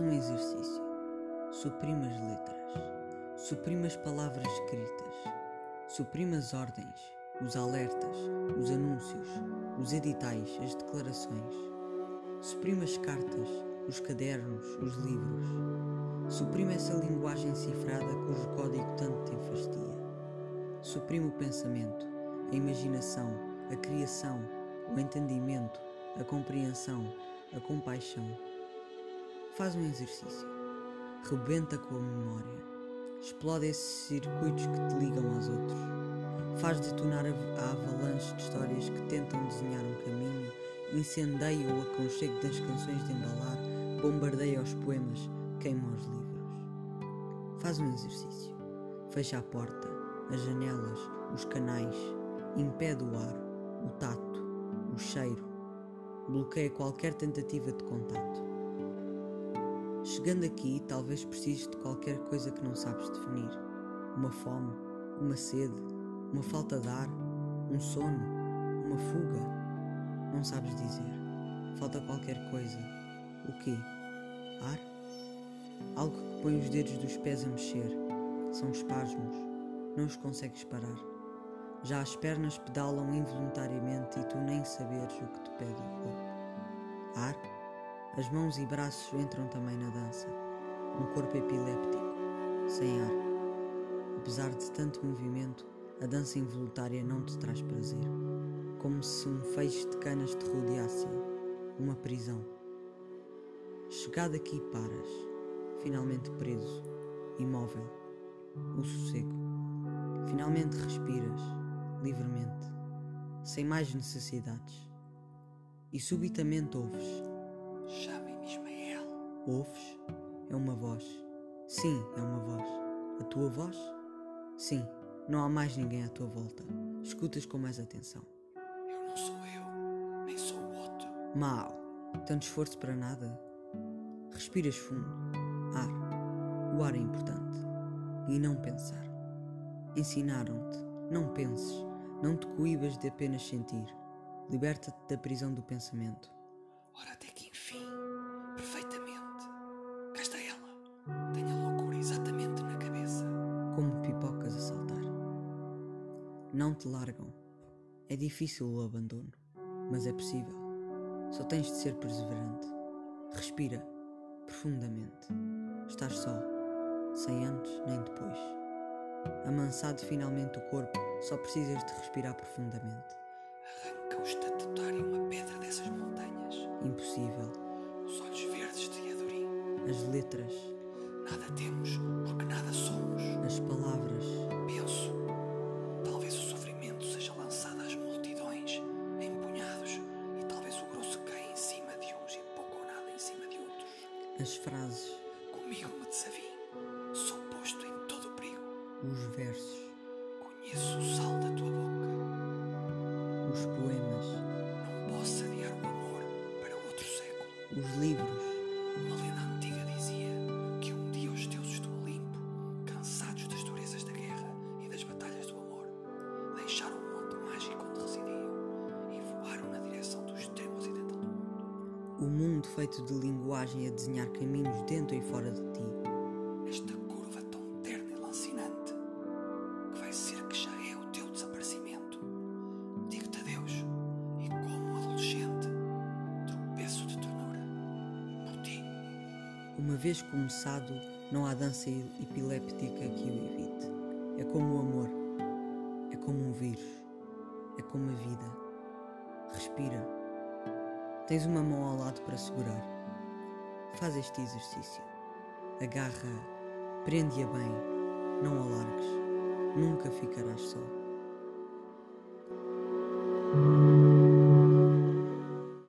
Um exercício. Suprime as letras. Suprime as palavras escritas. Suprime as ordens, os alertas, os anúncios, os editais, as declarações. Suprime as cartas, os cadernos, os livros. Suprime essa linguagem cifrada cujo código tanto te enfastia. Suprime o pensamento, a imaginação, a criação, o entendimento, a compreensão, a compaixão. Faz um exercício. Rebenta com a memória. Explode esses circuitos que te ligam aos outros. Faz detonar a avalanche de histórias que tentam desenhar um caminho. Incendeia o aconchego das canções de embalar. Bombardeia os poemas. Queima os livros. Faz um exercício. Fecha a porta, as janelas, os canais. Impede o ar, o tato, o cheiro. Bloqueia qualquer tentativa de contato. Chegando aqui, talvez precises de qualquer coisa que não sabes definir. Uma fome, uma sede, uma falta de ar, um sono, uma fuga. Não sabes dizer. Falta qualquer coisa. O quê? Ar? Algo que põe os dedos dos pés a mexer. São espasmos. Não os consegues parar. Já as pernas pedalam involuntariamente e tu nem saberes o que te pede o corpo. Ar? As mãos e braços entram também na dança. Um corpo epiléptico, sem ar. Apesar de tanto movimento, a dança involuntária não te traz prazer. Como se um feixe de canas te rodeasse. Uma prisão. Chegado aqui, paras. Finalmente preso, imóvel. O sossego. Finalmente respiras, livremente, sem mais necessidades. E subitamente ouves. Chamem-me Ismael. Ouves? É uma voz. Sim, é uma voz. A tua voz? Sim, não há mais ninguém à tua volta. Escutas com mais atenção. Eu não sou eu, nem sou o outro. Mal. Tanto esforço para nada. Respiras fundo. Ar. O ar é importante. E não pensar. Ensinaram-te. Não penses. Não te coíbas de apenas sentir. Liberta-te da prisão do pensamento. Ora, até que enfim, perfeitamente. Cá está ela. Tem a loucura exatamente na cabeça. Como pipocas a saltar. Não te largam. É difícil o abandono, mas é possível. Só tens de ser perseverante. Respira profundamente. Estás só, sem antes nem depois. Amansado finalmente o corpo, só precisas de respirar profundamente. Arranca o estatutário uma pedra dessas montanhas. Impossível. As letras, Nada temos, porque nada somos. as palavras, Penso, talvez o sofrimento seja lançado às multidões, em punhados, e talvez o grosso caia em cima de uns e pouco ou nada em cima de outros. as frases, Comigo me desavim, sou posto em todo o perigo. os versos, Conheço o sal da tua boca, os poemas, não posso adiar o amor para outro século. os livros, feito de linguagem a desenhar caminhos dentro e fora de ti. Esta curva tão terna e lancinante, que vai ser que já é o teu desaparecimento. Digo-te adeus e, como adolescente, tropeço de ternura por ti. Uma vez começado, não há dança epiléptica que o evite. É como o amor, é como um vírus, é como a vida. Respira. Tens uma mão ao lado para segurar. Faz este exercício. Agarra, prende-a bem, não a largues. Nunca ficarás só.